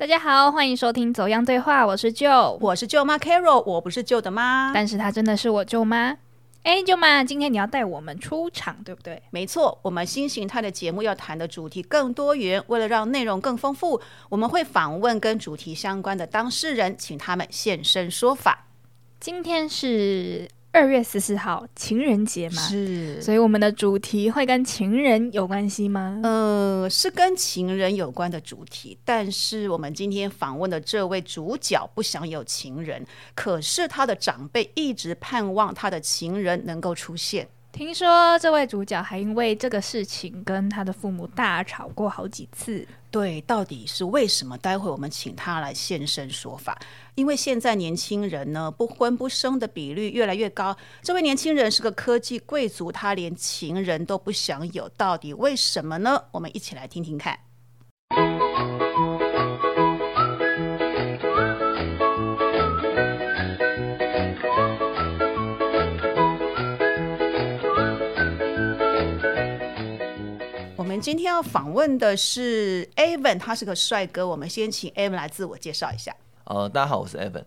大家好，欢迎收听《走样对话》，我是舅，我是舅妈 Carol，我不是舅的妈，但是她真的是我舅妈。哎，舅妈，今天你要带我们出场，对不对？没错，我们新形态的节目要谈的主题更多元，为了让内容更丰富，我们会访问跟主题相关的当事人，请他们现身说法。今天是。二月十四号情人节嘛，是，所以我们的主题会跟情人有关系吗？呃，是跟情人有关的主题，但是我们今天访问的这位主角不想有情人，可是他的长辈一直盼望他的情人能够出现。听说这位主角还因为这个事情跟他的父母大吵过好几次。对，到底是为什么？待会我们请他来现身说法。因为现在年轻人呢不婚不生的比率越来越高。这位年轻人是个科技贵族，他连情人都不想有，到底为什么呢？我们一起来听听看。今天要访问的是 Evan，他是个帅哥。我们先请 Evan 来自我介绍一下。呃，大家好，我是 Evan，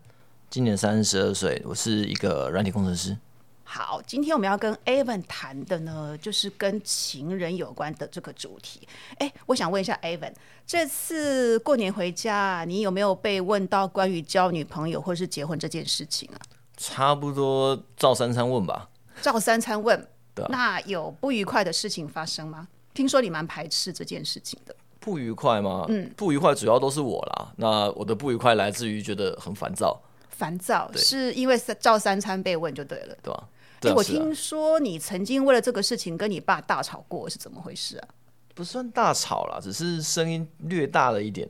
今年三十二岁，我是一个软体工程师。好，今天我们要跟 Evan 谈的呢，就是跟情人有关的这个主题。哎，我想问一下 Evan，这次过年回家，你有没有被问到关于交女朋友或是结婚这件事情啊？差不多照三餐问吧。照三餐问。对。那有不愉快的事情发生吗？听说你蛮排斥这件事情的，不愉快吗？嗯，不愉快主要都是我啦。那我的不愉快来自于觉得很烦躁，烦躁是因为照三餐被问就对了，对吧？哎，我听说你曾经为了这个事情跟你爸大吵过，是怎么回事啊？不算大吵啦，只是声音略大了一点。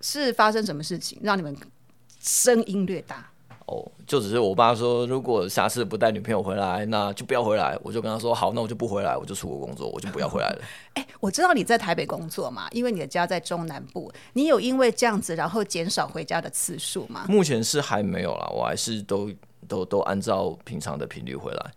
是发生什么事情让你们声音略大？哦，就只是我爸说，如果下次不带女朋友回来，那就不要回来。我就跟他说，好，那我就不回来，我就出国工作，我就不要回来了。哎，我知道你在台北工作嘛，因为你的家在中南部，你有因为这样子然后减少回家的次数吗？目前是还没有啦，我还是都都都按照平常的频率回来，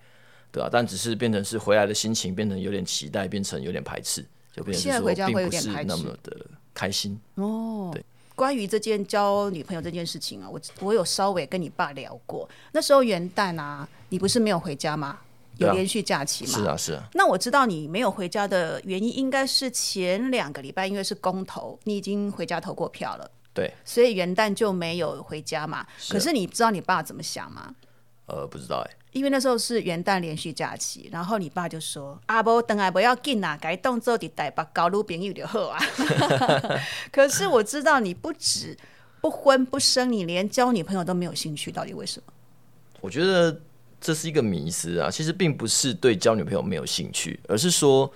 对啊，但只是变成是回来的心情变成有点期待，变成有点排斥，就变成说并不是那么的开心哦。对。关于这件交女朋友这件事情啊，我我有稍微跟你爸聊过。那时候元旦啊，你不是没有回家吗？有连续假期吗？是啊，是啊。那我知道你没有回家的原因，应该是前两个礼拜因为是公投，你已经回家投过票了。对。所以元旦就没有回家嘛。可是你知道你爸怎么想吗？呃，不知道哎。因为那时候是元旦连续假期，然后你爸就说：“阿伯等下不要紧啊，改动作的带把高路朋友就好啊。” 可是我知道你不止不婚不生，你连交女朋友都没有兴趣，到底为什么？我觉得这是一个迷思啊。其实并不是对交女朋友没有兴趣，而是说，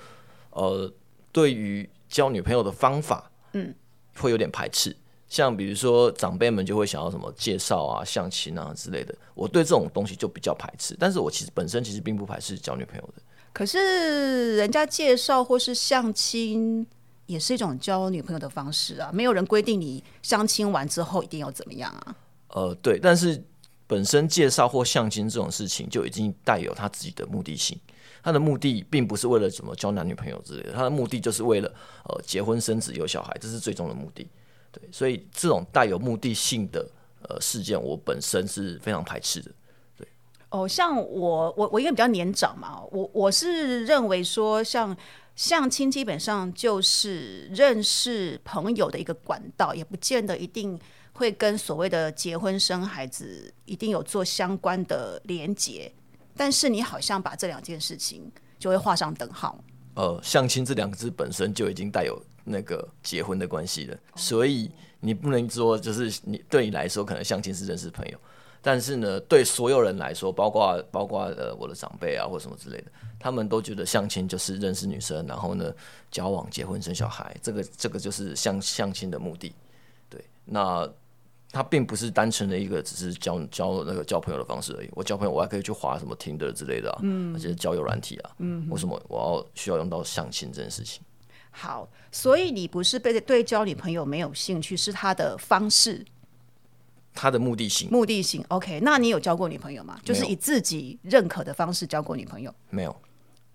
呃，对于交女朋友的方法，嗯，会有点排斥。像比如说长辈们就会想要什么介绍啊、相亲啊之类的，我对这种东西就比较排斥。但是我其实本身其实并不排斥交女朋友的。可是人家介绍或是相亲也是一种交女朋友的方式啊，没有人规定你相亲完之后一定要怎么样啊。呃，对，但是本身介绍或相亲这种事情就已经带有他自己的目的性，他的目的并不是为了什么交男女朋友之类的，他的目的就是为了呃结婚生子有小孩，这是最终的目的。对，所以这种带有目的性的呃事件，我本身是非常排斥的。对，哦，像我我我因为比较年长嘛，我我是认为说，像相亲基本上就是认识朋友的一个管道，也不见得一定会跟所谓的结婚生孩子一定有做相关的连结。但是你好像把这两件事情就会画上等号。呃，相亲这两个字本身就已经带有。那个结婚的关系的，所以你不能说就是你对你来说可能相亲是认识朋友，但是呢，对所有人来说，包括包括呃我的长辈啊或什么之类的，他们都觉得相亲就是认识女生，然后呢交往、结婚、生小孩，这个这个就是相相亲的目的。对，那他并不是单纯的一个只是交交那个交朋友的方式而已。我交朋友我还可以去划什么听的之类的啊，嗯，而且交友软体啊，嗯，为什么我要需要用到相亲这件事情？好，所以你不是被对交女朋友没有兴趣，是他的方式，他的目的性，目的性。OK，那你有交过女朋友吗？就是以自己认可的方式交过女朋友？没有，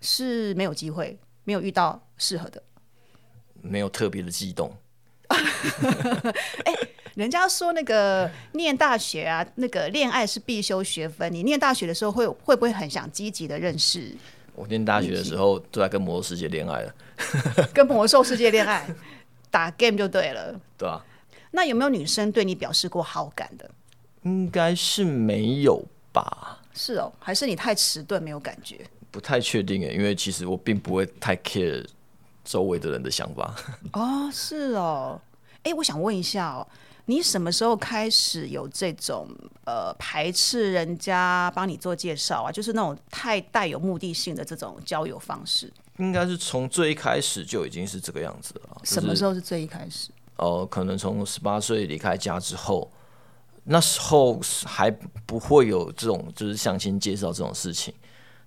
是没有机会，没有遇到适合的，没有特别的激动。哎、人家说那个念大学啊，那个恋爱是必修学分。你念大学的时候会会不会很想积极的认识，我念大学的时候都在跟魔兽世界恋爱了，跟魔兽世界恋爱，打 game 就对了。对啊、那有没有女生对你表示过好感的？应该是没有吧？是哦，还是你太迟钝没有感觉？不太确定诶，因为其实我并不会太 care 周围的人的想法。哦，是哦。哎，我想问一下哦，你什么时候开始有这种呃排斥人家帮你做介绍啊？就是那种太带有目的性的这种交友方式？应该是从最一开始就已经是这个样子了。什么时候？是最一开始？哦、可能从十八岁离开家之后，那时候还不会有这种就是相亲介绍这种事情。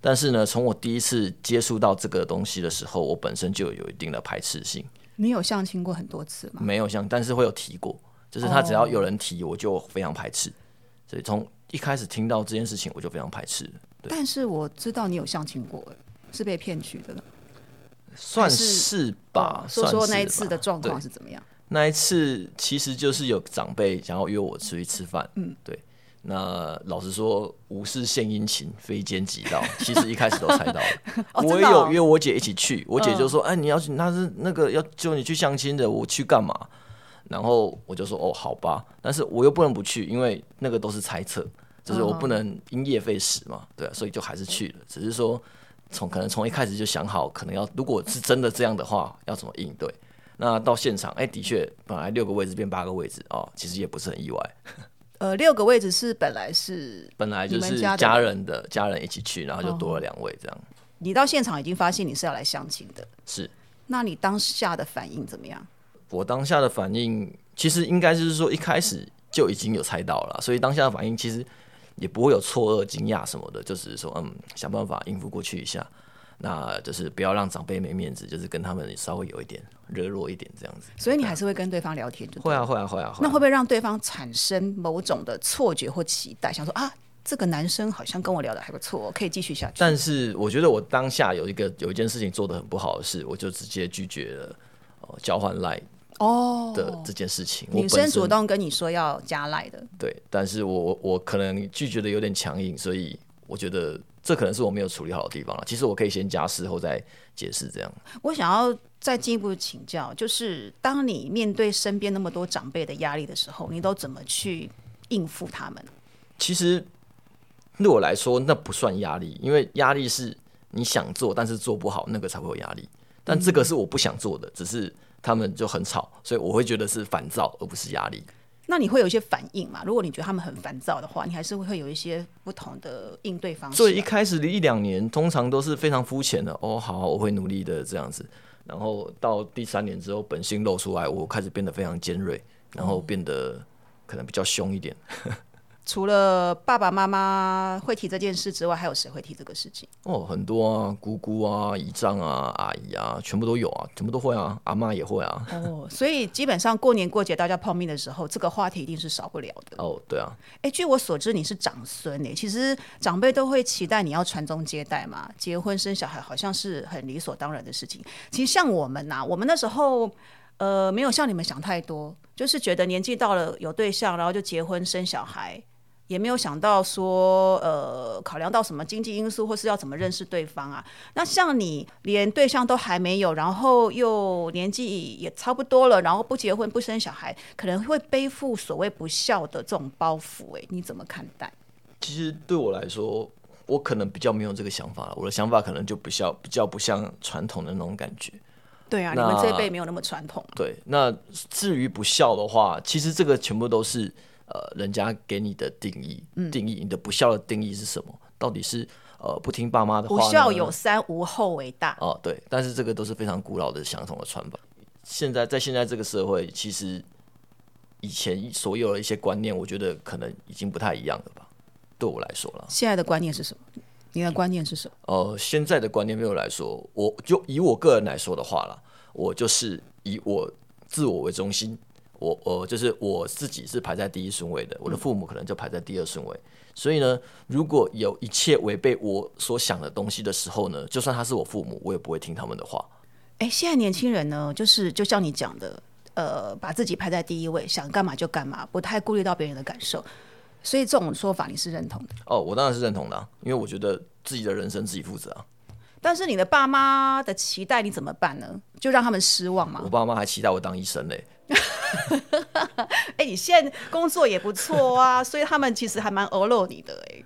但是呢，从我第一次接触到这个东西的时候，我本身就有一定的排斥性。你有相亲过很多次吗？没有相，但是会有提过，就是他只要有人提，我就非常排斥。所以从一开始听到这件事情，我就非常排斥。对但是我知道你有相亲过，是被骗去的。算是是吧，说说算是那一次的状况是怎么样？那一次其实就是有长辈想要约我出去吃饭，嗯，对。那老实说，无事献殷勤，非奸即盗。其实一开始都猜到了。哦我也有约我姐一起去，我姐就说：“哎，你要去，那是那个要叫你去相亲的，我去干嘛？”然后我就说：“哦，好吧。”但是我又不能不去，因为那个都是猜测，就是我不能因噎废食嘛，对啊，所以就还是去了。只是说从可能从一开始就想好，可能要如果是真的这样的话，要怎么应对。那到现场，哎、的确，本来六个位置变八个位置哦，其实也不是很意外。呃，六个位置是本来是本来就是家人的家人一起去，然后就多了两位这样。你到现场已经发现你是要来相亲的，是那你当下的反应怎么样？我当下的反应，其实应该就是说一开始就已经有猜到了，所以当下的反应其实也不会有错愕、惊讶什么的，就只是说嗯，想办法应付过去一下。那就是不要让长辈没面子，就是跟他们稍微有一点热络一点这样子。所以你还是会跟对方聊天，就会啊，会啊，会啊。那会不会让对方产生某种的错觉或期待，想说啊，这个男生好像跟我聊的还不错，可以继续下去？但是我觉得我当下有一个有一件事情做的很不好的事，我就直接拒绝了呃交换赖哦，的这件事情。女生主动跟你说要加赖的，对，但是我我我可能拒绝的有点强硬，所以我觉得这可能是我没有处理好的地方了。其实我可以先加事后再解释这样。我想要再进一步请教，就是当你面对身边那么多长辈的压力的时候，你都怎么去应付他们？其实对我来说，那不算压力，因为压力是你想做但是做不好，那个才会有压力。但这个是我不想做的，只是他们就很吵，所以我会觉得是烦躁，而不是压力。那你会有一些反应嘛？如果你觉得他们很烦躁的话，你还是会有一些不同的应对方式啊、所以一开始的一两年，通常都是非常肤浅的。哦，好，我会努力的这样子。然后到第三年之后，本性露出来，我开始变得非常尖锐，然后变得可能比较凶一点。除了爸爸妈妈会提这件事之外，还有谁会提这个事情？哦，很多啊，姑姑啊、姨丈啊、阿姨啊，全部都有啊，全部都会啊，阿妈也会啊。哦，所以基本上过年过节大家碰面的时候，这个话题一定是少不了的。哦，对啊，哎，据我所知，你是长孙哎，其实长辈都会期待你要传宗接代嘛，结婚生小孩好像是很理所当然的事情。其实像我们呐、我们那时候呃没有像你们想太多，就是觉得年纪到了有对象，然后就结婚生小孩。也没有想到说，呃，考量到什么经济因素，或是要怎么认识对方啊？那像你连对象都还没有，然后又年纪也差不多了，然后不结婚不生小孩，可能会背负所谓不孝的这种包袱、哎，你怎么看待？其实对我来说，我可能比较没有这个想法了。我的想法可能就比较比较不像传统的那种感觉。对啊，你们这一辈没有那么传统啊。对，那至于不孝的话，其实这个全部都是呃人家给你的定义，嗯定义你的不孝的定义是什么？到底是呃不听爸妈的话不呢？孝有三，无后为大。哦，对，但是这个都是非常古老的相同的传法。现在在现在这个社会，其实以前所有的一些观念，我觉得可能已经不太一样了吧。对我来说了，现在的观念是什么？你的观念是什么？呃，现在的观念对我来说，我就以我个人来说的话啦，我就是以我自我为中心，我我就是我自己是排在第一顺位的，我的父母可能就排在第二顺位。所以呢，如果有一切违背我所想的东西的时候呢，就算他是我父母，我也不会听他们的话。哎，现在年轻人呢，就是就像你讲的，呃把自己排在第一位，想干嘛就干嘛，不太顾虑到别人的感受。所以这种说法你是认同的？哦，我当然是认同的啊、因为我觉得自己的人生自己负责啊。但是你的爸妈的期待你怎么办呢？就让他们失望吗我？爸妈还期待我当医生嘞。哎、你现在工作也不错啊，所以他们其实还蛮欧露你的哎、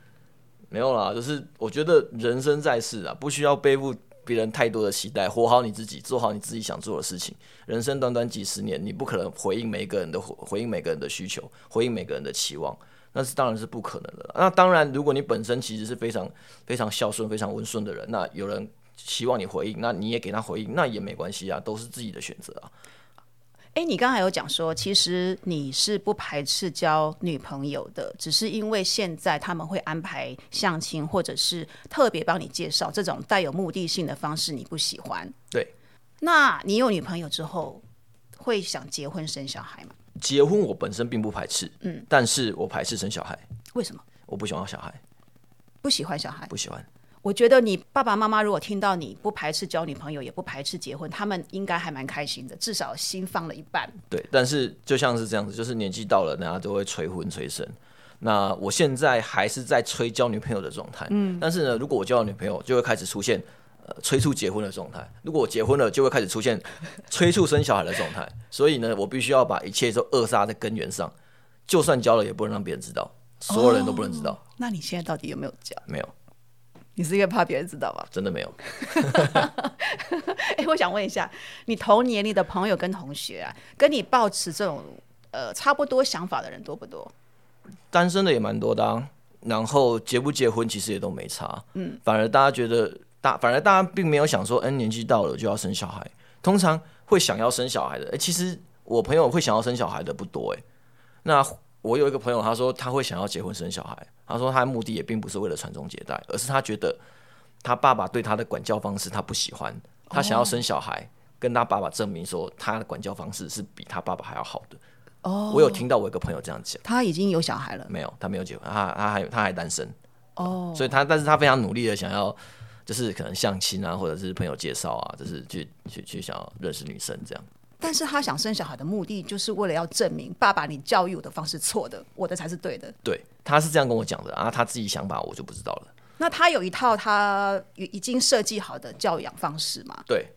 没有啦，就是我觉得人生在世啊，不需要背负别人太多的期待，活好你自己，做好你自己想做的事情。人生短短几十年，你不可能回应每个人的回回应每个人的需求，回应每个人的期望，那是当然是不可能的。那当然，如果你本身其实是非常非常孝顺、非常温顺的人，那有人希望你回应，那你也给他回应，那也没关系啊，都是自己的选择啊。哎，你刚才有讲说，其实你是不排斥交女朋友的，只是因为现在他们会安排相亲，或者是特别帮你介绍这种带有目的性的方式，你不喜欢。对，那你有女朋友之后，会想结婚生小孩吗？结婚我本身并不排斥，嗯，但是我排斥生小孩，为什么我不喜欢要小孩，不喜欢小孩？不喜欢。我觉得你爸爸妈妈如果听到你不排斥交女朋友，也不排斥结婚，他们应该还蛮开心的，至少心放了一半。对，但是就像是这样子，就是年纪到了，大家都会催婚催生。那我现在还是在催交女朋友的状态，嗯，但是呢，如果我交了女朋友，就会开始出现呃催促结婚的状态；如果我结婚了，就会开始出现 催促生小孩的状态。所以呢，我必须要把一切都扼杀在根源上，就算交了，也不能让别人知道，所有人都不能知道，那你现在到底有没有交？没有，你是因为怕别人知道吧？真的没有。哎、我想问一下，你同年龄的朋友跟同学啊，跟你抱持这种呃差不多想法的人多不多？单身的也蛮多的、啊，然后结不结婚其实也都没差，嗯，反而大家觉得大，反而大家并没有想说，嗯，年纪到了就要生小孩。通常会想要生小孩的，哎、其实我朋友会想要生小孩的不多，哎，那我有一个朋友，他说他会想要结婚生小孩，他说他的目的也并不是为了传宗接代，而是他觉得他爸爸对他的管教方式他不喜欢，他想要生小孩，跟他爸爸证明说他的管教方式是比他爸爸还要好的。哦我有听到我一个朋友这样讲。他已经有小孩了。没有，他没有结婚，他他还他还单身，哦，所以他但是他非常努力的想要，就是可能相亲啊，或者是朋友介绍啊，就是去去去想要认识女生这样。但是他想生小孩的目的，就是为了要证明爸爸你教育我的方式错的，我的才是对的。对，他是这样跟我讲的啊，他自己想法我就不知道了。那他有一套他已经设计好的教养方式吗？对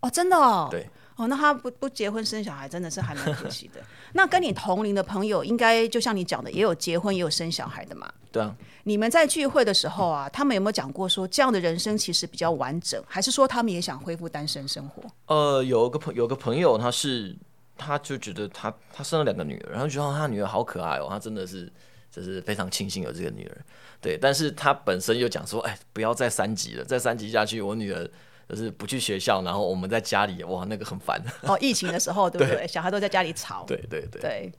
哦，真的哦。对，哦，那他不不结婚生小孩，真的是还蛮可惜的。那跟你同龄的朋友，应该就像你讲的，也有结婚也有生小孩的嘛。对啊，你们在聚会的时候啊，他们有没有讲过说这样的人生其实比较完整，还是说他们也想恢复单身生活？呃，有个朋有个朋友，他是他就觉得他他生了两个女儿，然后觉得哦他女儿好可爱哦，他真的是就是非常庆幸有这个女儿。对，但是他本身又讲说，哎，不要再三级了，再三级下去，我女儿就是不去学校，然后我们在家里，哇，那个很烦。哦，疫情的时候，对不对？小孩都在家里吵。对对对，对，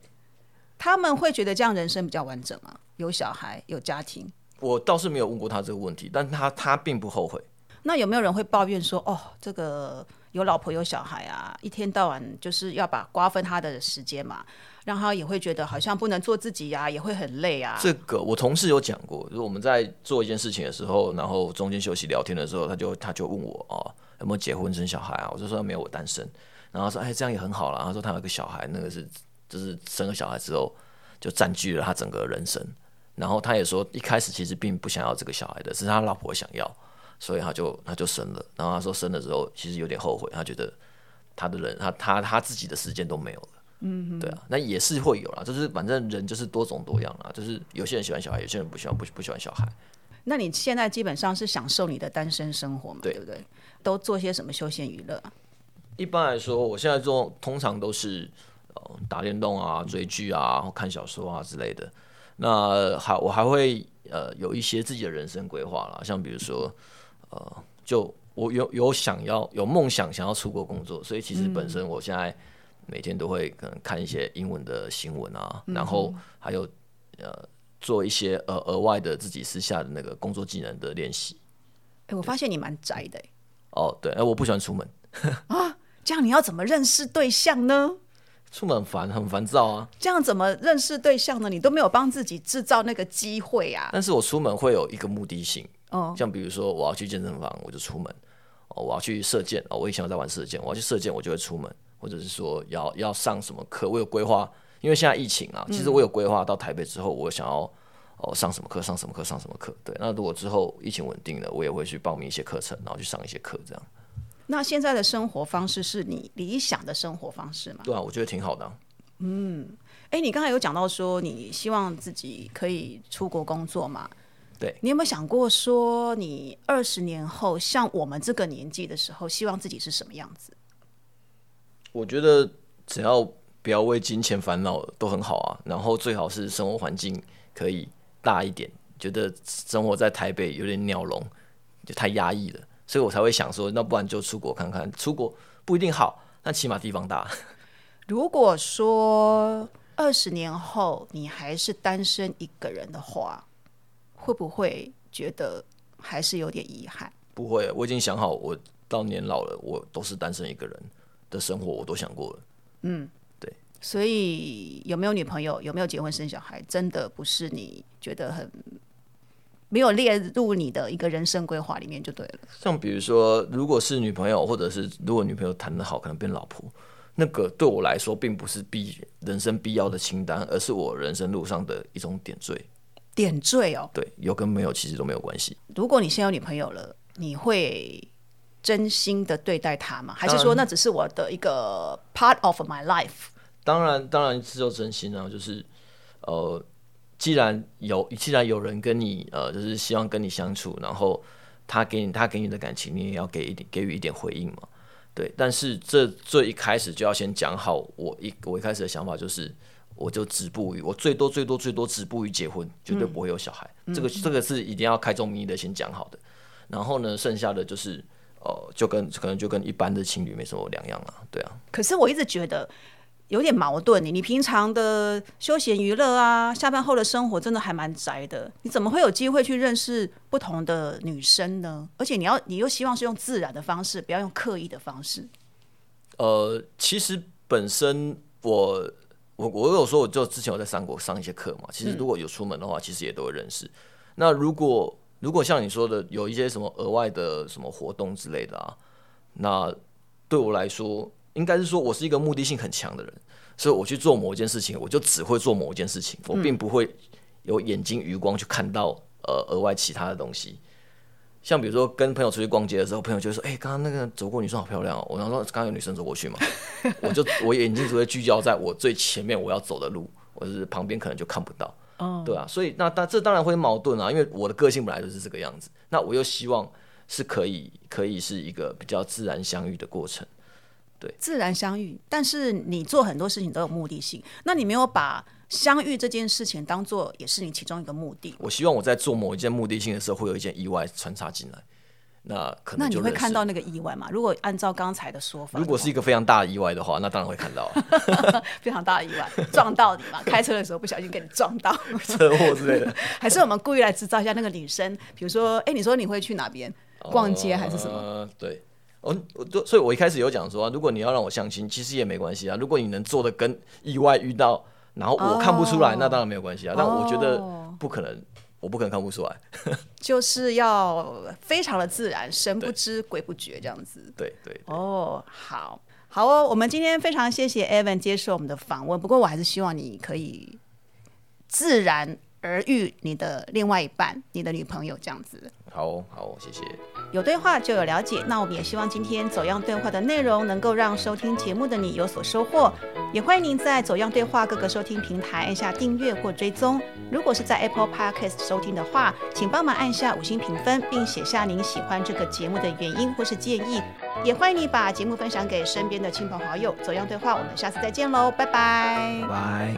他们会觉得这样人生比较完整吗？有小孩，有家庭。我倒是没有问过他这个问题，但他他并不后悔。那有没有人会抱怨说，哦，这个有老婆有小孩啊，一天到晚就是要把瓜分他的时间嘛，让他也会觉得好像不能做自己呀、也会很累啊。这个我同事有讲过，就是我们在做一件事情的时候，然后中间休息聊天的时候，他就他就问我哦有没有结婚生小孩啊？我就说没有，我单身。然后说哎这样也很好啦。他说他有个小孩，那个是就是生了小孩之后就占据了他整个人生。然后他也说一开始其实并不想要这个小孩的，是他老婆想要，所以他就他就生了。然后他说生了之后其实有点后悔，他觉得他的人他他他自己的时间都没有了。嗯，对啊，那也是会有啦，就是反正人就是多种多样啦，就是有些人喜欢小孩，有些人不喜欢不不喜欢小孩。那你现在基本上是享受你的单身生活嘛，对对不对？都做些什么休闲娱乐啊？一般来说，我现在做通常都是呃打电动啊、追剧啊、或看小说啊之类的。那还我还会呃有一些自己的人生规划啦，像比如说呃，就我有有想要有梦想想要出国工作，所以其实本身我现在每天都会可能看一些英文的新闻啊，然后还有呃做一些呃额外的自己私下的那个工作技能的练习。哎，我发现你蛮宅的，哎哦，对，哎，我不喜欢出门 啊，这样你要怎么认识对象呢？出门很烦，很烦躁啊。这样怎么认识对象呢？你都没有帮自己制造那个机会啊！但是我出门会有一个目的性，哦像比如说我要去健身房，我就出门；哦，我要去射箭，哦，我以前有在玩射箭，我要去射箭，我就会出门；或者是说要要上什么课，我有规划。因为现在疫情啊，其实我有规划到台北之后，我想要哦上什么课，上什么课，上什么课。对，那如果之后疫情稳定了，我也会去报名一些课程，然后去上一些课，这样。那现在的生活方式是你理想的生活方式吗？对啊，我觉得挺好的啊、哎，你刚才有讲到说你希望自己可以出国工作嘛？对你有没有想过说，你二十年后像我们这个年纪的时候，希望自己是什么样子？我觉得只要不要为金钱烦恼都很好啊。然后最好是生活环境可以大一点，觉得生活在台北有点鸟笼，就太压抑了，所以我才会想说，那不然就出国看看。出国不一定好，但起码地方大。如果说二十年后你还是单身一个人的话，会不会觉得还是有点遗憾？不会，我已经想好，我到年老了，我都是单身一个人的生活，我都想过了。嗯，对所以有没有女朋友，有没有结婚生小孩，真的不是你觉得很没有列入你的一个人生规划里面就对了。像比如说，如果是女朋友，或者是如果女朋友谈得好，可能变老婆，那个对我来说并不是必人生必要的清单，而是我人生路上的一种点缀。点缀哦，对，有跟没有其实都没有关系。如果你现在有女朋友了，你会真心的对待她吗？还是说那只是我的一个 part of my life？当然，当然是有真心啊，就是呃，既然有既然有人跟你呃，就是希望跟你相处，然后他给你他给你的感情，你也要给一点给予一点回应嘛。对，但是这最一开始就要先讲好，我一我一开始的想法就是，我就止步于我最多最多最多止步于结婚，绝对不会有小孩。这个这个是一定要开宗明义的先讲好的。然后呢，剩下的就是呃，就跟可能就跟一般的情侣没什么两样啊，对啊。可是我一直觉得有点矛盾。你你平常的休闲娱乐啊，下班后的生活真的还蛮宅的，你怎么会有机会去认识不同的女生呢？而且你要你又希望是用自然的方式，不要用刻意的方式。呃，其实本身我我我有说，我就之前有在上过上一些课嘛。其实如果有出门的话，其实也都会认识。那如果如果像你说的，有一些什么额外的什么活动之类的啊，那对我来说，应该是说我是一个目的性很强的人，所以我去做某一件事情，我就只会做某一件事情，我并不会有眼睛余光去看到呃额外其他的东西。像比如说跟朋友出去逛街的时候，朋友就会说：“哎、刚刚那个走过女生好漂亮哦。”我然后说：“刚刚有女生走过去嘛？”我就我眼睛只会聚焦在我最前面我要走的路，我是旁边可能就看不到。哦，对啊，所以那当这当然会矛盾啊，因为我的个性本来就是这个样子，那我又希望是可以可以是一个比较自然相遇的过程。对自然相遇，但是你做很多事情都有目的性，那你没有把相遇这件事情当做也是你其中一个目的。我希望我在做某一件目的性的时候，会有一件意外穿插进来，那可能那你会看到那个意外吗？如果按照刚才的说法的，如果是一个非常大的意外的话，那当然会看到啊 非常大的意外撞到你嘛，开车的时候不小心给你撞到，车祸之类的。还是我们故意来制造一下那个女生，比如说，哎、你说你会去哪边逛街还是什么？呃，对，我我就所以，我一开始有讲说、啊，如果你要让我相亲，其实也没关系啊。如果你能做的跟意外遇到，然后我看不出来，哦那当然没有关系啊。但我觉得哦不可能，我不可能看不出来。就是要非常的自然，神不知鬼不觉这样子。对对对哦，好，好哦，我们今天非常谢谢 Evan 接受我们的访问，不过我还是希望你可以自然而遇你的另外一半，你的女朋友这样子。好哦好哦，谢谢。有对话就有了解，那我们也希望今天走样对话的内容能够让收听节目的你有所收获。也欢迎您在走样对话各个收听平台按下订阅或追踪。如果是在 Apple Podcast 收听的话，请帮忙按下五星评分，并写下您喜欢这个节目的原因或是建议。也欢迎你把节目分享给身边的亲朋好友。走样对话，我们下次再见喽，拜拜。拜。